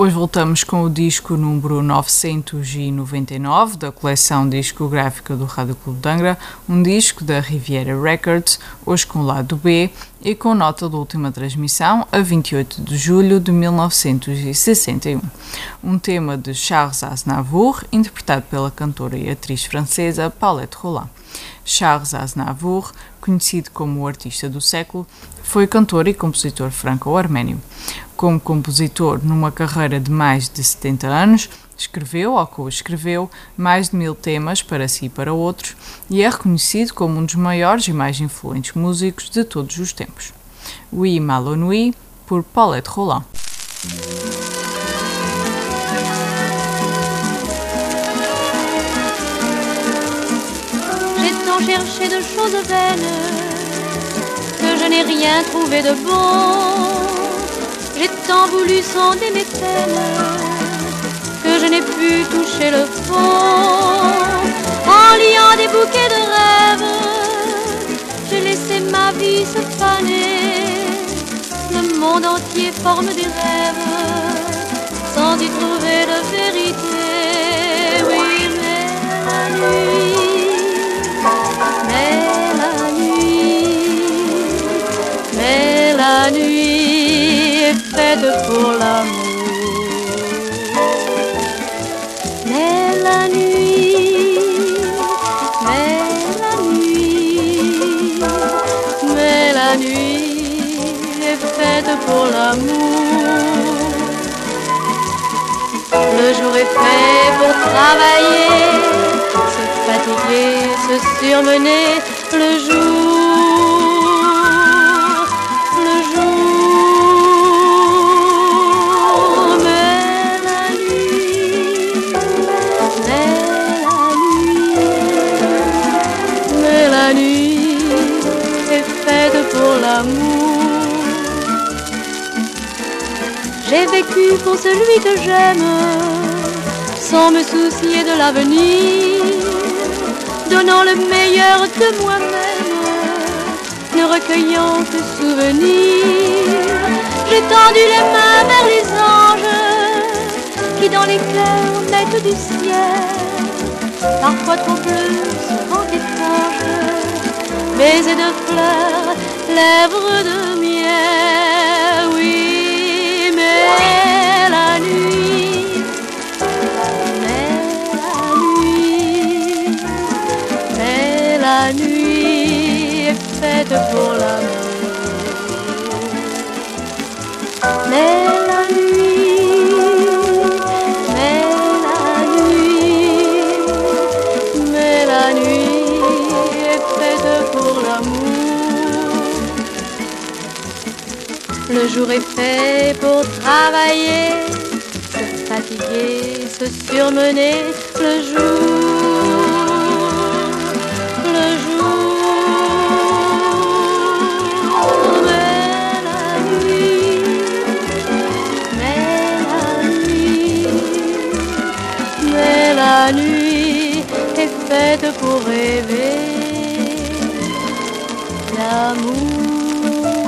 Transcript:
Hoje voltamos com o disco número 999 da coleção discográfica do Rádio Clube de Angra, um disco da Riviera Records, hoje com o lado B e com nota da última transmissão, a 28 de julho de 1961. Um tema de Charles Aznavour, interpretado pela cantora e atriz francesa Paulette Roland. Charles Aznavour, conhecido como o artista do século, foi cantor e compositor franco-arménio como compositor numa carreira de mais de 70 anos, escreveu ou co-escreveu mais de mil temas para si e para outros e é reconhecido como um dos maiores e mais influentes músicos de todos os tempos. Oui Malonui, por Paulette Roland. J'ai tant cherché de choses vaines n'ai rien trouvé de bon j'ai tant voulu sonder mes peines que je n'ai pu toucher le fond. En liant des bouquets de rêves, j'ai laissé ma vie se faner. Le monde entier forme des rêves sans y trouver de vérité. Oui, mais faite pour l'amour. Mais la nuit, mais la nuit, mais la nuit est faite pour l'amour. Le jour est fait pour travailler, se fatiguer, se surmener. Le jour J'ai vécu pour celui que j'aime, sans me soucier de l'avenir, donnant le meilleur de moi-même, ne recueillant que souvenirs. J'ai tendu les mains vers les anges, qui dans les cœurs mettent du ciel, parfois trop bleu, souvent étrange, baisers de fleurs, lèvres de miel, oui. Mais la nuit, mais la nuit, mais la nuit est faite pour. Mais Le jour est fait pour travailler, se fatiguer, se surmener. Le jour, le jour, mais la nuit, mais la nuit, mais la nuit est faite pour rêver l'amour.